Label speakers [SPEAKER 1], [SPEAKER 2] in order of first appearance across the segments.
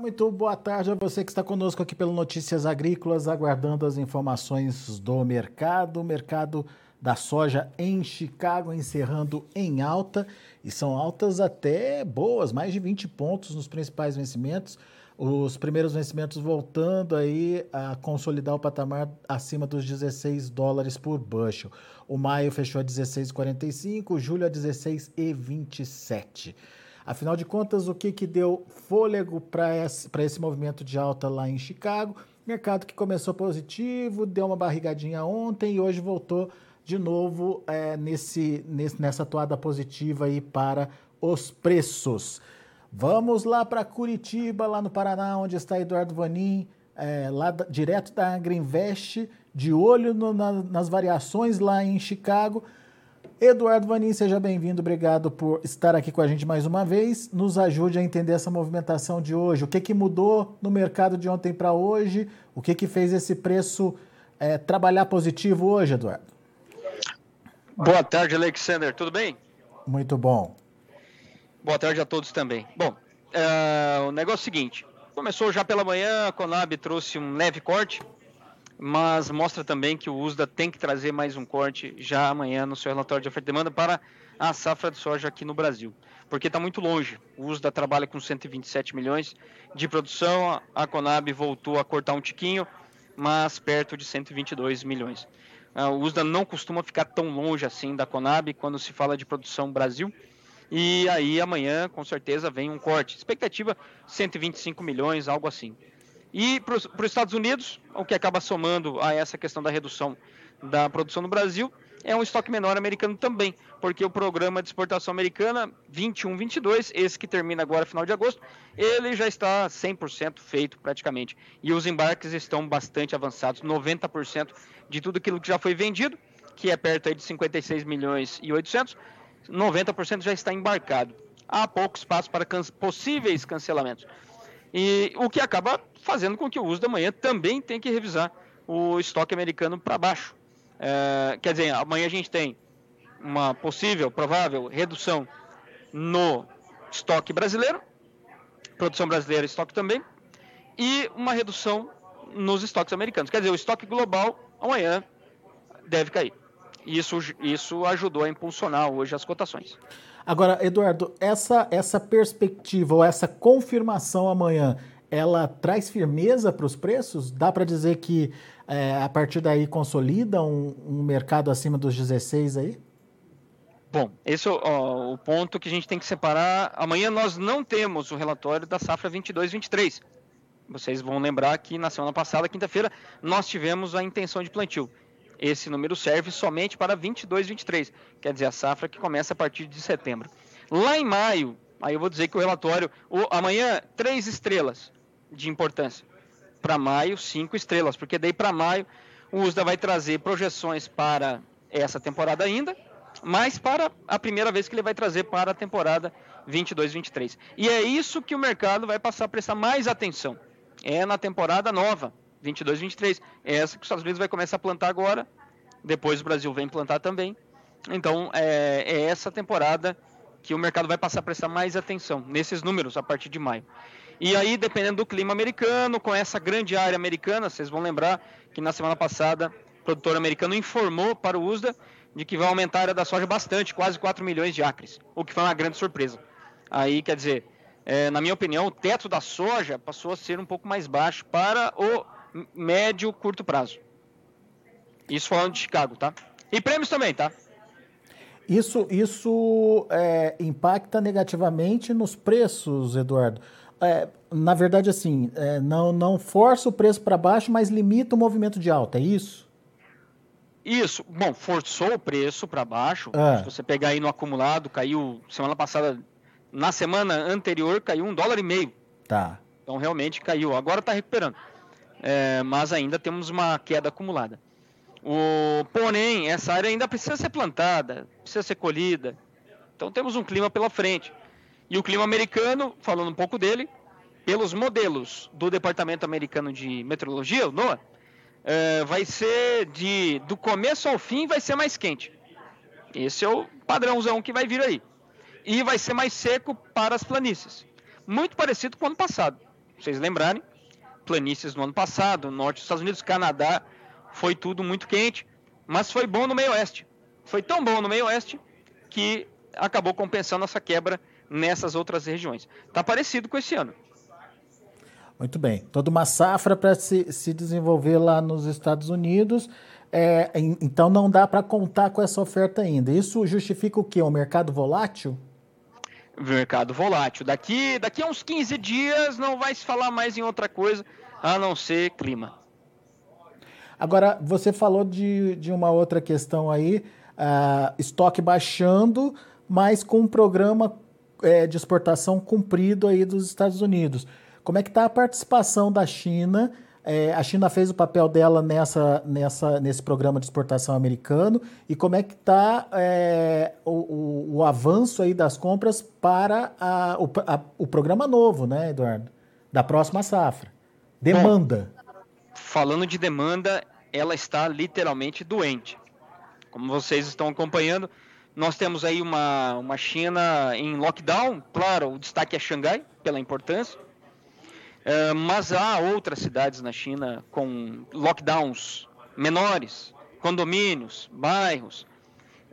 [SPEAKER 1] Muito boa tarde a você que está conosco aqui pelo Notícias Agrícolas, aguardando as informações do mercado. O mercado da soja em Chicago encerrando em alta, e são altas até boas, mais de 20 pontos nos principais vencimentos. Os primeiros vencimentos voltando aí a consolidar o patamar acima dos 16 dólares por bushel. O maio fechou a 16,45, julho a 16,27. Afinal de contas, o que, que deu fôlego para esse, esse movimento de alta lá em Chicago? Mercado que começou positivo, deu uma barrigadinha ontem e hoje voltou de novo é, nesse, nesse, nessa toada positiva aí para os preços. Vamos lá para Curitiba, lá no Paraná, onde está Eduardo Vanin, é, lá da, direto da Agriinvest, de olho no, na, nas variações lá em Chicago. Eduardo Vanin, seja bem-vindo, obrigado por estar aqui com a gente mais uma vez. Nos ajude a entender essa movimentação de hoje. O que, que mudou no mercado de ontem para hoje? O que, que fez esse preço é, trabalhar positivo hoje, Eduardo?
[SPEAKER 2] Boa tarde, Alexander. Tudo bem?
[SPEAKER 1] Muito bom.
[SPEAKER 2] Boa tarde a todos também. Bom, é, o negócio é o seguinte: começou já pela manhã, a Conab trouxe um leve corte mas mostra também que o USDA tem que trazer mais um corte já amanhã no seu relatório de oferta e demanda para a safra de soja aqui no Brasil, porque está muito longe. O USDA trabalha com 127 milhões de produção, a Conab voltou a cortar um tiquinho, mas perto de 122 milhões. Ah, o USDA não costuma ficar tão longe assim da Conab quando se fala de produção Brasil. E aí amanhã, com certeza, vem um corte. Expectativa 125 milhões, algo assim. E para os Estados Unidos, o que acaba somando a essa questão da redução da produção no Brasil é um estoque menor americano também, porque o programa de exportação americana 21-22, esse que termina agora final de agosto, ele já está 100% feito praticamente. E os embarques estão bastante avançados, 90% de tudo aquilo que já foi vendido, que é perto de 56 milhões e 800, 90% já está embarcado. Há pouco espaço para can possíveis cancelamentos. E o que acaba fazendo com que o uso da manhã também tenha que revisar o estoque americano para baixo. É, quer dizer, amanhã a gente tem uma possível, provável redução no estoque brasileiro, produção brasileira, estoque também, e uma redução nos estoques americanos. Quer dizer, o estoque global amanhã deve cair. Isso, isso ajudou a impulsionar hoje as cotações.
[SPEAKER 1] Agora, Eduardo, essa, essa perspectiva ou essa confirmação amanhã, ela traz firmeza para os preços? Dá para dizer que é, a partir daí consolida um, um, mercado acima dos 16 aí?
[SPEAKER 2] Bom, esse é o, o, ponto que a gente tem que separar. Amanhã nós não temos o relatório da safra 22-23. Vocês vão lembrar que na semana passada, quinta-feira, nós tivemos a intenção de plantio. Esse número serve somente para 22, 23, quer dizer, a safra que começa a partir de setembro. Lá em maio, aí eu vou dizer que o relatório, o, amanhã, três estrelas de importância. Para maio, cinco estrelas, porque daí para maio o USDA vai trazer projeções para essa temporada ainda, mas para a primeira vez que ele vai trazer para a temporada 22-23. E é isso que o mercado vai passar a prestar mais atenção. É na temporada nova, 22, 23. É essa que os Estados Unidos vai começar a plantar agora, depois o Brasil vem plantar também. Então, é, é essa temporada que o mercado vai passar a prestar mais atenção nesses números a partir de maio. E aí, dependendo do clima americano, com essa grande área americana, vocês vão lembrar que na semana passada o produtor americano informou para o USDA de que vai aumentar a área da soja bastante, quase 4 milhões de acres, o que foi uma grande surpresa. Aí, quer dizer, é, na minha opinião, o teto da soja passou a ser um pouco mais baixo para o médio, curto prazo. Isso falando de Chicago, tá? E prêmios também, tá?
[SPEAKER 1] Isso, isso é, impacta negativamente nos preços, Eduardo. É, na verdade, assim, é, não, não força o preço para baixo, mas limita o movimento de alta, é isso?
[SPEAKER 2] Isso. Bom, forçou o preço para baixo. É. Se você pegar aí no acumulado, caiu semana passada, na semana anterior, caiu um dólar e meio.
[SPEAKER 1] Tá.
[SPEAKER 2] Então realmente caiu. Agora está recuperando é, mas ainda temos uma queda acumulada. O, porém, essa área ainda precisa ser plantada, precisa ser colhida. Então temos um clima pela frente. E o clima americano, falando um pouco dele, pelos modelos do Departamento Americano de Meteorologia, o NOAA, é, vai ser de do começo ao fim vai ser mais quente. Esse é o padrãozão que vai vir aí. E vai ser mais seco para as planícies. Muito parecido com o ano passado vocês lembrarem, planícies no ano passado, norte dos Estados Unidos, Canadá, foi tudo muito quente, mas foi bom no meio oeste. Foi tão bom no meio oeste que acabou compensando essa quebra nessas outras regiões. Está parecido com esse ano.
[SPEAKER 1] Muito bem. Toda uma safra para se, se desenvolver lá nos Estados Unidos. É, então não dá para contar com essa oferta ainda. Isso justifica o quê? Um mercado volátil?
[SPEAKER 2] Mercado volátil. Daqui, daqui a uns 15 dias não vai se falar mais em outra coisa a não ser clima.
[SPEAKER 1] Agora, você falou de, de uma outra questão aí, uh, estoque baixando, mas com um programa é, de exportação cumprido aí dos Estados Unidos. Como é que está a participação da China? É, a China fez o papel dela nessa, nessa, nesse programa de exportação americano e como é que está é, o, o, o, avanço aí das compras para a, o, a, o programa novo, né, Eduardo? Da próxima safra. Demanda. Bom,
[SPEAKER 2] falando de demanda, ela está literalmente doente. Como vocês estão acompanhando, nós temos aí uma, uma China em lockdown, claro, o destaque é Xangai, pela importância, é, mas há outras cidades na China com lockdowns menores, condomínios, bairros,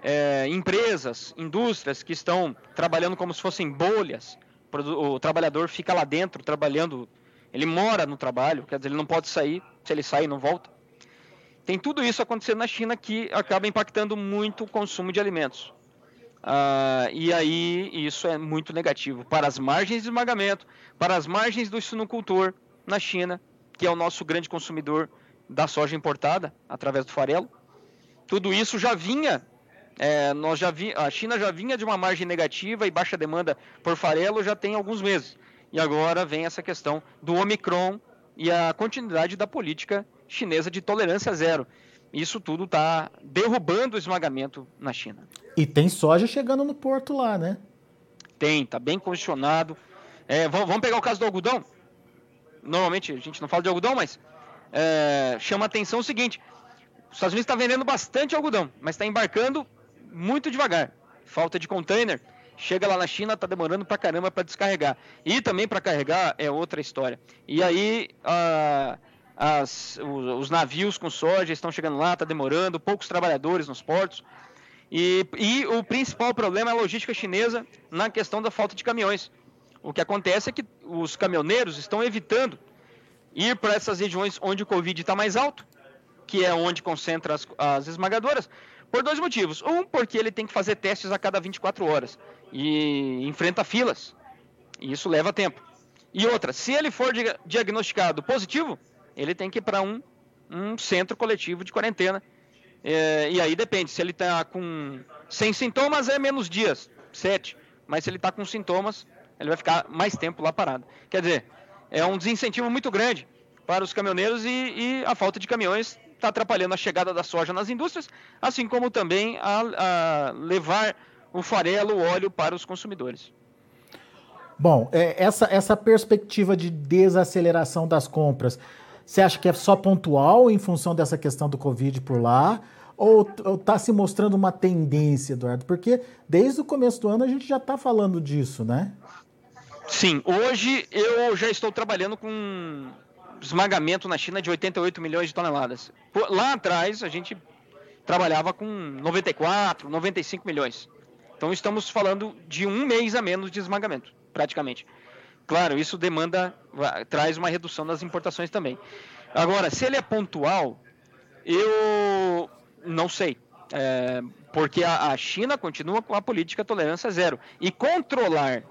[SPEAKER 2] é, empresas, indústrias que estão trabalhando como se fossem bolhas. O trabalhador fica lá dentro trabalhando, ele mora no trabalho, quer dizer, ele não pode sair, se ele sair, não volta. Tem tudo isso acontecendo na China que acaba impactando muito o consumo de alimentos. Ah, e aí isso é muito negativo para as margens de esmagamento, para as margens do suinocultor na China, que é o nosso grande consumidor da soja importada através do farelo. Tudo isso já vinha, é, nós já vi, a China já vinha de uma margem negativa e baixa demanda por farelo já tem alguns meses. E agora vem essa questão do Omicron e a continuidade da política chinesa de tolerância zero. Isso tudo está derrubando o esmagamento na China.
[SPEAKER 1] E tem soja chegando no porto lá, né?
[SPEAKER 2] Tem, está bem condicionado. É, vamos pegar o caso do algodão. Normalmente a gente não fala de algodão, mas é, chama atenção o seguinte: os Estados Unidos está vendendo bastante algodão, mas está embarcando muito devagar. Falta de container. Chega lá na China, está demorando para caramba para descarregar. E também para carregar é outra história. E aí, a, as, os, os, navios com soja estão chegando lá, está demorando, poucos trabalhadores nos portos. E, e o principal problema é a logística chinesa na questão da falta de caminhões. O que acontece é que os caminhoneiros estão evitando ir para essas regiões onde o Covid está mais alto, que é onde concentra as, as esmagadoras, por dois motivos. Um, porque ele tem que fazer testes a cada 24 horas e enfrenta filas. E isso leva tempo. E outra, se ele for diagnosticado positivo, ele tem que ir para um, um centro coletivo de quarentena. É, e aí depende, se ele está com sem sintomas é menos dias, sete. Mas se ele está com sintomas, ele vai ficar mais tempo lá parado. Quer dizer, é um desincentivo muito grande para os caminhoneiros e, e a falta de caminhões está atrapalhando a chegada da soja nas indústrias, assim como também a, a levar o farelo, o óleo para os consumidores.
[SPEAKER 1] Bom, é, essa, essa perspectiva de desaceleração das compras, você acha que é só pontual em função dessa questão do Covid por lá? Ou está se mostrando uma tendência, Eduardo? Porque desde o começo do ano a gente já está falando disso, né?
[SPEAKER 2] Sim, hoje eu já estou trabalhando com esmagamento na China de 88 milhões de toneladas. Lá atrás a gente trabalhava com 94, 95 milhões. Então estamos falando de um mês a menos de esmagamento, praticamente. Claro, isso demanda, traz uma redução das importações também. Agora, se ele é pontual, eu não sei. É, porque a, a, China continua com a política tolerância zero. E controlar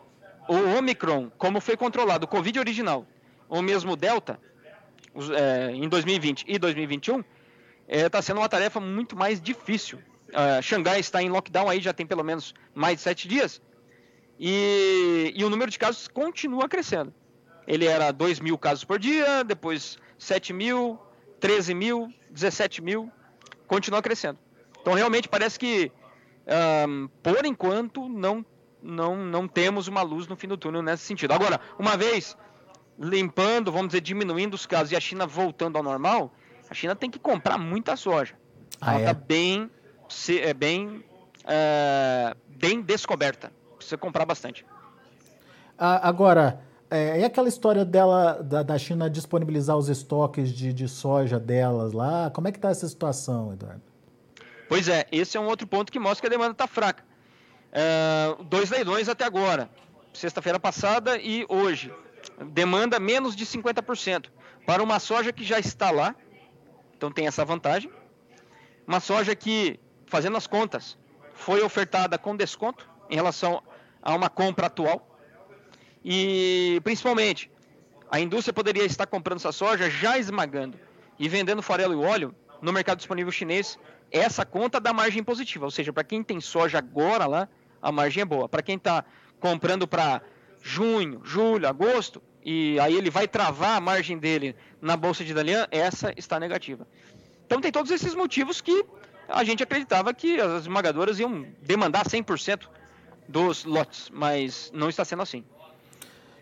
[SPEAKER 2] o Omicron, como foi controlado o Covid original, ou mesmo o Delta, é, em 2020 e 2021, está é, tá sendo uma tarefa muito mais difícil. Uh, Xangai está em lockdown aí já tem pelo menos mais de sete dias. E, e o número de casos continua crescendo. Ele era 2 mil casos por dia, depois 7 mil, 13 mil, 17 mil, continua crescendo. Então realmente parece que, um, por enquanto, não, não, não temos uma luz no fim do túnel nesse sentido. Agora, uma vez limpando, vamos dizer, diminuindo os casos e a China voltando ao normal, a China tem que comprar muita soja. Ah, Ela está é? bem, é bem, uh, bem descoberta precisa comprar bastante.
[SPEAKER 1] agora, é, e aquela história dela, da, da, China disponibilizar os estoques de, de soja delas lá? Como é que está essa situação, Eduardo?
[SPEAKER 2] Pois é, esse é um outro ponto que mostra que a demanda está fraca. É, dois leilões até agora, sexta-feira passada e hoje. Demanda menos de 50% para uma soja que já está lá, então tem essa vantagem. Uma soja que, fazendo as contas, foi ofertada com desconto em relação a uma compra atual. E principalmente, a indústria poderia estar comprando essa soja já esmagando e vendendo farelo e óleo no mercado disponível chinês. Essa conta dá margem positiva, ou seja, para quem tem soja agora lá, a margem é boa. Para quem está comprando para junho, julho, agosto, e aí ele vai travar a margem dele na bolsa de Dalian, essa está negativa. Então tem todos esses motivos que a gente acreditava que as esmagadoras iam demandar 100% dos lotes, mas não está sendo assim.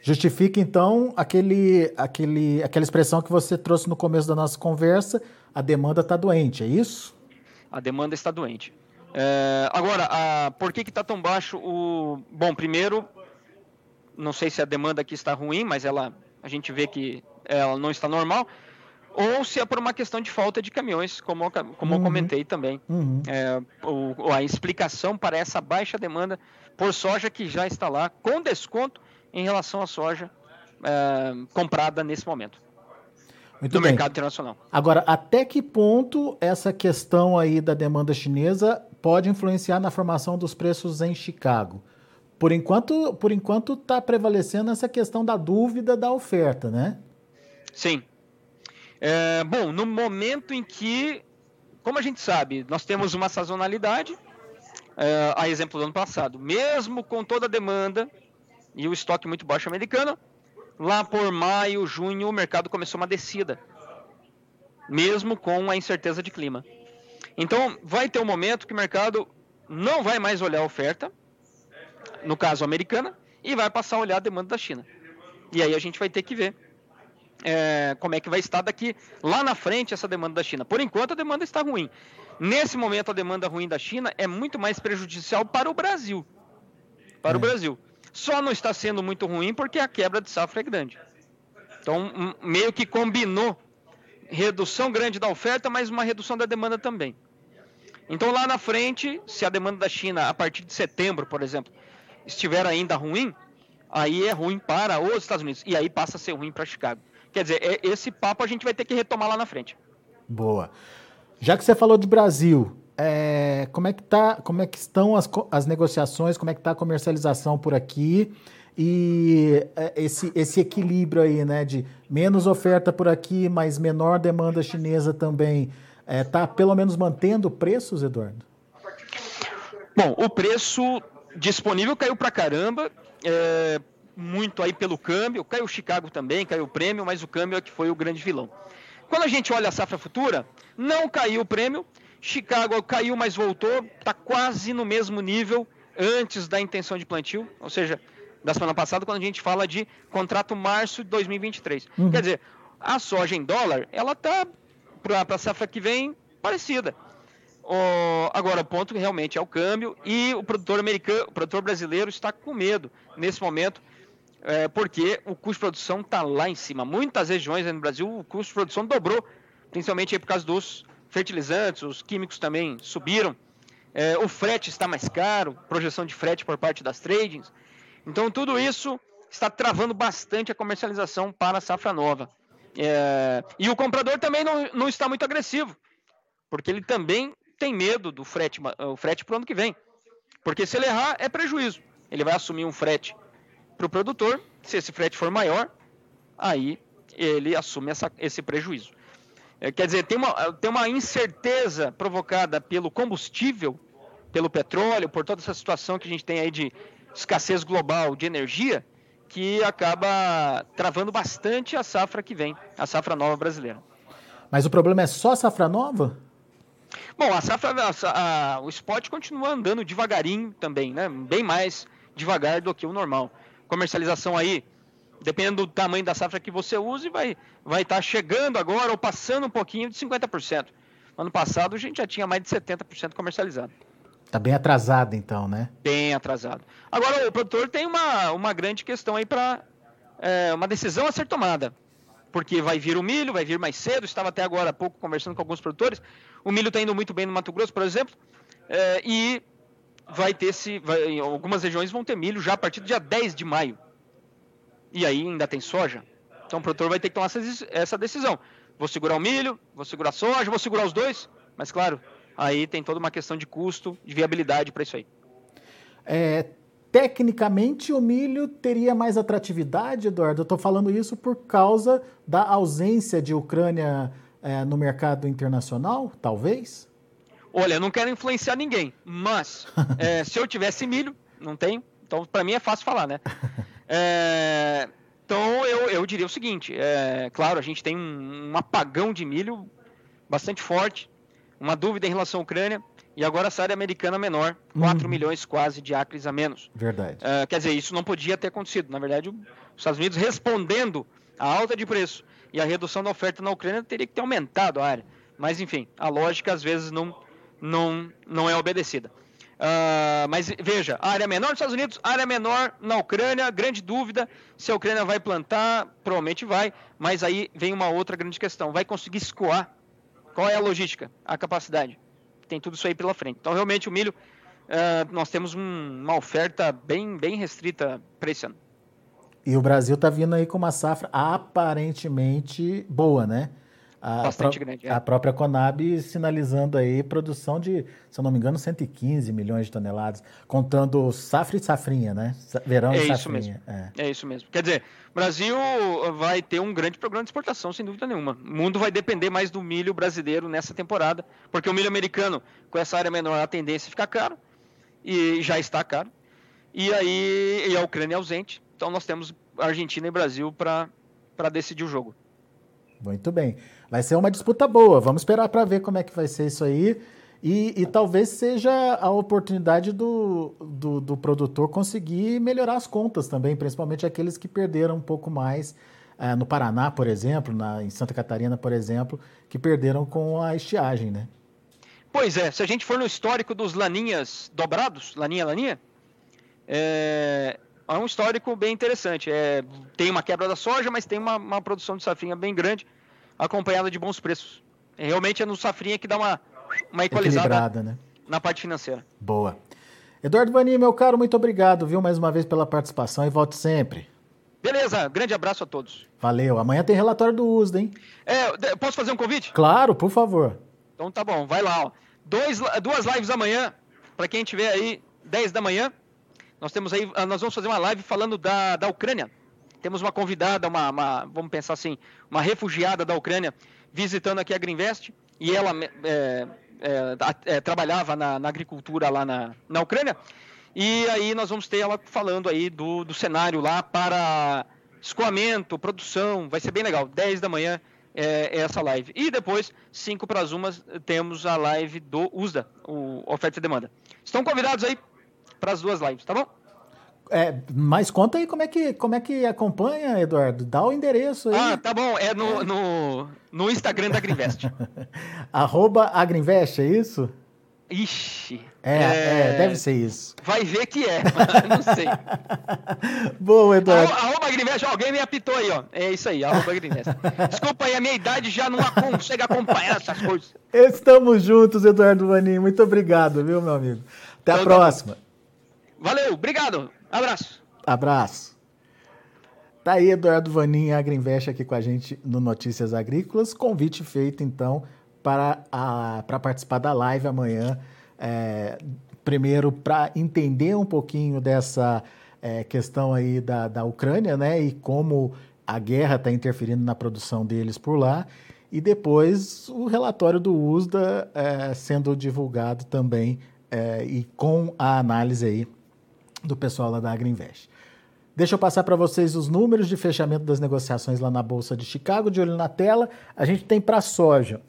[SPEAKER 1] Justifica então aquele, aquele, aquela expressão que você trouxe no começo da nossa conversa: a demanda está doente, é isso?
[SPEAKER 2] A demanda está doente. É, agora, a, por que está tão baixo o. Bom, primeiro, não sei se a demanda aqui está ruim, mas ela, a gente vê que ela não está normal ou se é por uma questão de falta de caminhões, como, como uhum. eu comentei também. Uhum. É, o, a explicação para essa baixa demanda por soja que já está lá, com desconto em relação à soja é, comprada nesse momento. Muito no bem. mercado internacional.
[SPEAKER 1] Agora, até que ponto essa questão aí da demanda chinesa pode influenciar na formação dos preços em Chicago? Por enquanto, por enquanto está prevalecendo essa questão da dúvida da oferta, né?
[SPEAKER 2] Sim, é, bom, no momento em que, como a gente sabe, nós temos uma sazonalidade, é, a exemplo do ano passado, mesmo com toda a demanda e o estoque muito baixo americano, lá por maio, junho, o mercado começou uma descida, mesmo com a incerteza de clima. Então, vai ter um momento que o mercado não vai mais olhar a oferta, no caso americana, e vai passar a olhar a demanda da China. E aí a gente vai ter que ver é, como é que vai estar daqui lá na frente essa demanda da China. Por enquanto a demanda está ruim. Nesse momento a demanda ruim da China é muito mais prejudicial para o Brasil. Para é. o Brasil. Só não está sendo muito ruim porque a quebra de safra é grande. Então meio que combinou redução grande da oferta, mas uma redução da demanda também. Então lá na frente, se a demanda da China a partir de setembro, por exemplo, estiver ainda ruim, aí é ruim para os Estados Unidos e aí passa a ser ruim para Chicago. Quer dizer, é, esse papo a gente vai ter que retomar lá na frente.
[SPEAKER 1] Boa. Já que você falou de Brasil, é, como, é que tá, como é que estão as, as negociações, como é que está a comercialização por aqui? E é, esse, esse equilíbrio aí, né, de menos oferta por aqui, mas menor demanda chinesa também, está é, pelo menos mantendo preços, Eduardo?
[SPEAKER 2] Bom, o preço disponível caiu para caramba. É, muito aí pelo câmbio, caiu o Chicago também, caiu o prêmio, mas o câmbio é que foi o grande vilão. Quando a gente olha a safra futura, não caiu o prêmio, Chicago caiu, mas voltou, está quase no mesmo nível antes da intenção de plantio, ou seja, da semana passada, quando a gente fala de contrato março de 2023. Uhum. Quer dizer, a soja em dólar, ela está para a safra que vem parecida. Agora, o ponto realmente é o câmbio e o produtor americano, o produtor brasileiro está com medo nesse momento é, porque o custo de produção está lá em cima. Muitas regiões no Brasil o custo de produção dobrou, principalmente por causa dos fertilizantes, os químicos também subiram. É, o frete está mais caro, projeção de frete por parte das tradings. Então tudo isso está travando bastante a comercialização para a safra nova. É, e o comprador também não, não está muito agressivo, porque ele também tem medo do frete, o frete para o ano que vem. Porque se ele errar, é prejuízo. Ele vai assumir um frete para o produtor. Se esse frete for maior, aí ele assume essa, esse prejuízo. É, quer dizer, tem uma, tem uma incerteza provocada pelo combustível, pelo petróleo, por toda essa situação que a gente tem aí de escassez global de energia, que acaba travando bastante a safra que vem, a safra nova brasileira.
[SPEAKER 1] Mas o problema é só a safra nova?
[SPEAKER 2] Bom, a safra, a, a, o spot continua andando devagarinho também, né? Bem mais devagar do que o normal comercialização aí, dependendo do tamanho da safra que você use, vai vai estar tá chegando agora ou passando um pouquinho de 50%. Ano passado a gente já tinha mais de 70% comercializado.
[SPEAKER 1] Está bem atrasado então, né?
[SPEAKER 2] Bem atrasado. Agora o produtor tem uma, uma grande questão aí para é, uma decisão a ser tomada. Porque vai vir o milho, vai vir mais cedo. Estava até agora há pouco conversando com alguns produtores. O milho está indo muito bem no Mato Grosso, por exemplo. É, e vai ter se. Vai, algumas regiões vão ter milho já a partir do dia 10 de maio. E aí ainda tem soja. Então o produtor vai ter que tomar essa decisão. Vou segurar o milho, vou segurar a soja, vou segurar os dois. Mas claro, aí tem toda uma questão de custo, de viabilidade para isso aí.
[SPEAKER 1] É, tecnicamente, o milho teria mais atratividade, Eduardo? Eu estou falando isso por causa da ausência de Ucrânia é, no mercado internacional, talvez?
[SPEAKER 2] Olha, eu não quero influenciar ninguém, mas é, se eu tivesse milho, não tenho, então para mim é fácil falar, né? É, então eu, eu diria o seguinte: é, claro, a gente tem um, um apagão de milho bastante forte, uma dúvida em relação à Ucrânia. E agora a área americana menor, 4 uhum. milhões quase de acres a menos.
[SPEAKER 1] Verdade.
[SPEAKER 2] Quer dizer, isso não podia ter acontecido. Na verdade, os Estados Unidos respondendo à alta de preço e a redução da oferta na Ucrânia teria que ter aumentado a área. Mas, enfim, a lógica às vezes não, não, não é obedecida. Uh, mas veja, área menor nos Estados Unidos, área menor na Ucrânia, grande dúvida se a Ucrânia vai plantar, provavelmente vai, mas aí vem uma outra grande questão: vai conseguir escoar? Qual é a logística, a capacidade? tem tudo isso aí pela frente. Então, realmente, o milho, uh, nós temos um, uma oferta bem, bem restrita para esse ano.
[SPEAKER 1] E o Brasil está vindo aí com uma safra aparentemente boa, né? A, Bastante grande. É. A própria Conab sinalizando aí produção de, se eu não me engano, 115 milhões de toneladas, contando safra e safrinha, né? Verão é e safrinha.
[SPEAKER 2] Isso mesmo. É. é isso mesmo. Quer dizer, o Brasil vai ter um grande programa de exportação, sem dúvida nenhuma. O mundo vai depender mais do milho brasileiro nessa temporada, porque o milho americano, com essa área menor, a tendência é ficar caro, e já está caro. E aí e a Ucrânia é ausente, então nós temos Argentina e Brasil para decidir o jogo.
[SPEAKER 1] Muito bem. Vai ser uma disputa boa. Vamos esperar para ver como é que vai ser isso aí. E, e talvez seja a oportunidade do, do, do, produtor conseguir melhorar as contas também, principalmente aqueles que perderam um pouco mais é, no Paraná, por exemplo, na, em Santa Catarina, por exemplo, que perderam com a estiagem, né?
[SPEAKER 2] Pois é, se a gente for no histórico dos laninhas dobrados, laninha, laninha, é, é um histórico bem interessante. É, tem uma quebra da soja, mas tem uma, uma produção de safrinha bem grande acompanhada de bons preços. Realmente é no safrinha que dá uma, uma equalizada né? na parte financeira.
[SPEAKER 1] Boa. Eduardo Vani, meu caro, muito obrigado, viu, mais uma vez pela participação e volte sempre.
[SPEAKER 2] Beleza, grande abraço a todos.
[SPEAKER 1] Valeu. Amanhã tem relatório do USDA, hein?
[SPEAKER 2] É, posso fazer um convite?
[SPEAKER 1] Claro, por favor.
[SPEAKER 2] Então tá bom, vai lá. Ó. Dois, duas lives amanhã, para quem tiver aí, 10 da manhã. Nós temos aí, nós vamos fazer uma live falando da, da Ucrânia. Temos uma convidada, uma, uma, vamos pensar assim, uma refugiada da Ucrânia visitando aqui a Greenvest e ela é, é, é, trabalhava na, na, agricultura lá na, na Ucrânia. E aí nós vamos ter ela falando aí do, do cenário lá para escoamento, produção, vai ser bem legal. 10 da manhã é, é essa live. E depois, 5 para as umas, temos a live do USDA, o Oferta e Demanda. Estão convidados aí para as duas lives, tá bom?
[SPEAKER 1] É, mas conta aí como é, que, como é que acompanha, Eduardo. Dá o endereço aí.
[SPEAKER 2] Ah, tá bom. É no, no, no Instagram da Agrinvest.
[SPEAKER 1] Arroba Agrinvest, é isso?
[SPEAKER 2] Ixi.
[SPEAKER 1] É, é, é, deve ser isso.
[SPEAKER 2] Vai ver que é, não sei.
[SPEAKER 1] Boa, Eduardo.
[SPEAKER 2] Arroba Agrinvest, alguém me apitou aí, ó. É isso aí, arroba Agrinvest. Desculpa aí, a minha idade já não consegue acompanhar essas coisas.
[SPEAKER 1] Estamos juntos, Eduardo Vaninho. Muito obrigado, viu, meu amigo? Até a então, tá próxima.
[SPEAKER 2] Valeu, obrigado. Abraço.
[SPEAKER 1] Abraço. Tá aí Eduardo Vanin Agrinvest aqui com a gente no Notícias Agrícolas. Convite feito, então, para, a, para participar da live amanhã. É, primeiro, para entender um pouquinho dessa é, questão aí da, da Ucrânia, né? E como a guerra está interferindo na produção deles por lá. E depois o relatório do USDA é, sendo divulgado também é, e com a análise aí do pessoal lá da Agriinvest. Deixa eu passar para vocês os números de fechamento das negociações lá na Bolsa de Chicago, de olho na tela. A gente tem para soja,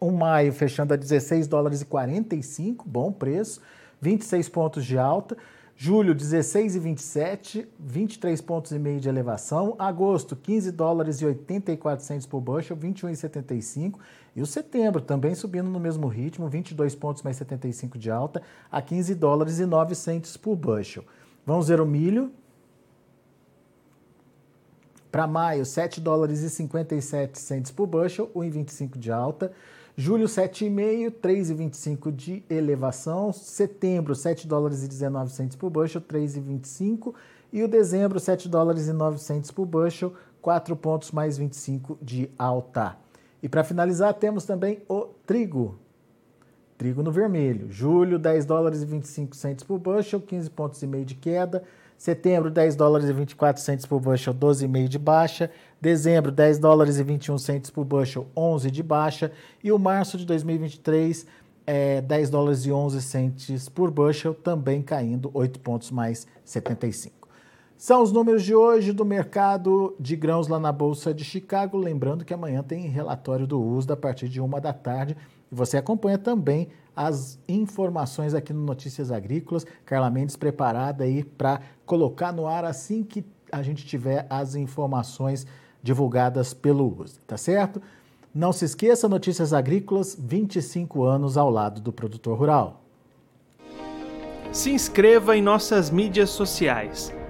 [SPEAKER 1] um maio fechando a 16 dólares e 45, bom preço, 26 pontos de alta. Julho, 16,27, 23 pontos e meio de elevação. Agosto, 15 dólares e 84 centos por bushel, 21,75. E o setembro também subindo no mesmo ritmo, 22 pontos mais 75 de alta, a 15 dólares e 9 centos por bushel. Vamos ver o milho. Para maio, 7 dólares e 57 centes por bushel, 1,25 de alta. Julho, 7,5, 3,25 de elevação. Setembro, 7 dólares e 19 centes por bushel, 3,25. E o dezembro, 7 dólares e 9 centes por bushel, 4 pontos mais 25 de alta. E para finalizar, temos também o trigo. Trigo no vermelho. Julho, 10 dólares e 25 centes por bushel, 15 pontos e meio de queda. Setembro, 10 dólares e 24 centes por bushel, 12,5 de baixa. Dezembro, 10 dólares e 21 centes por bushel, 11 de baixa. E o março de 2023, é, 10 dólares e 11 centes por bushel, também caindo 8 pontos mais 75. São os números de hoje do mercado de grãos lá na Bolsa de Chicago. Lembrando que amanhã tem relatório do USDA a partir de uma da tarde. E você acompanha também as informações aqui no Notícias Agrícolas. Carla Mendes preparada aí para colocar no ar assim que a gente tiver as informações divulgadas pelo USDA, tá certo? Não se esqueça, Notícias Agrícolas, 25 anos ao lado do produtor rural.
[SPEAKER 3] Se inscreva em nossas mídias sociais.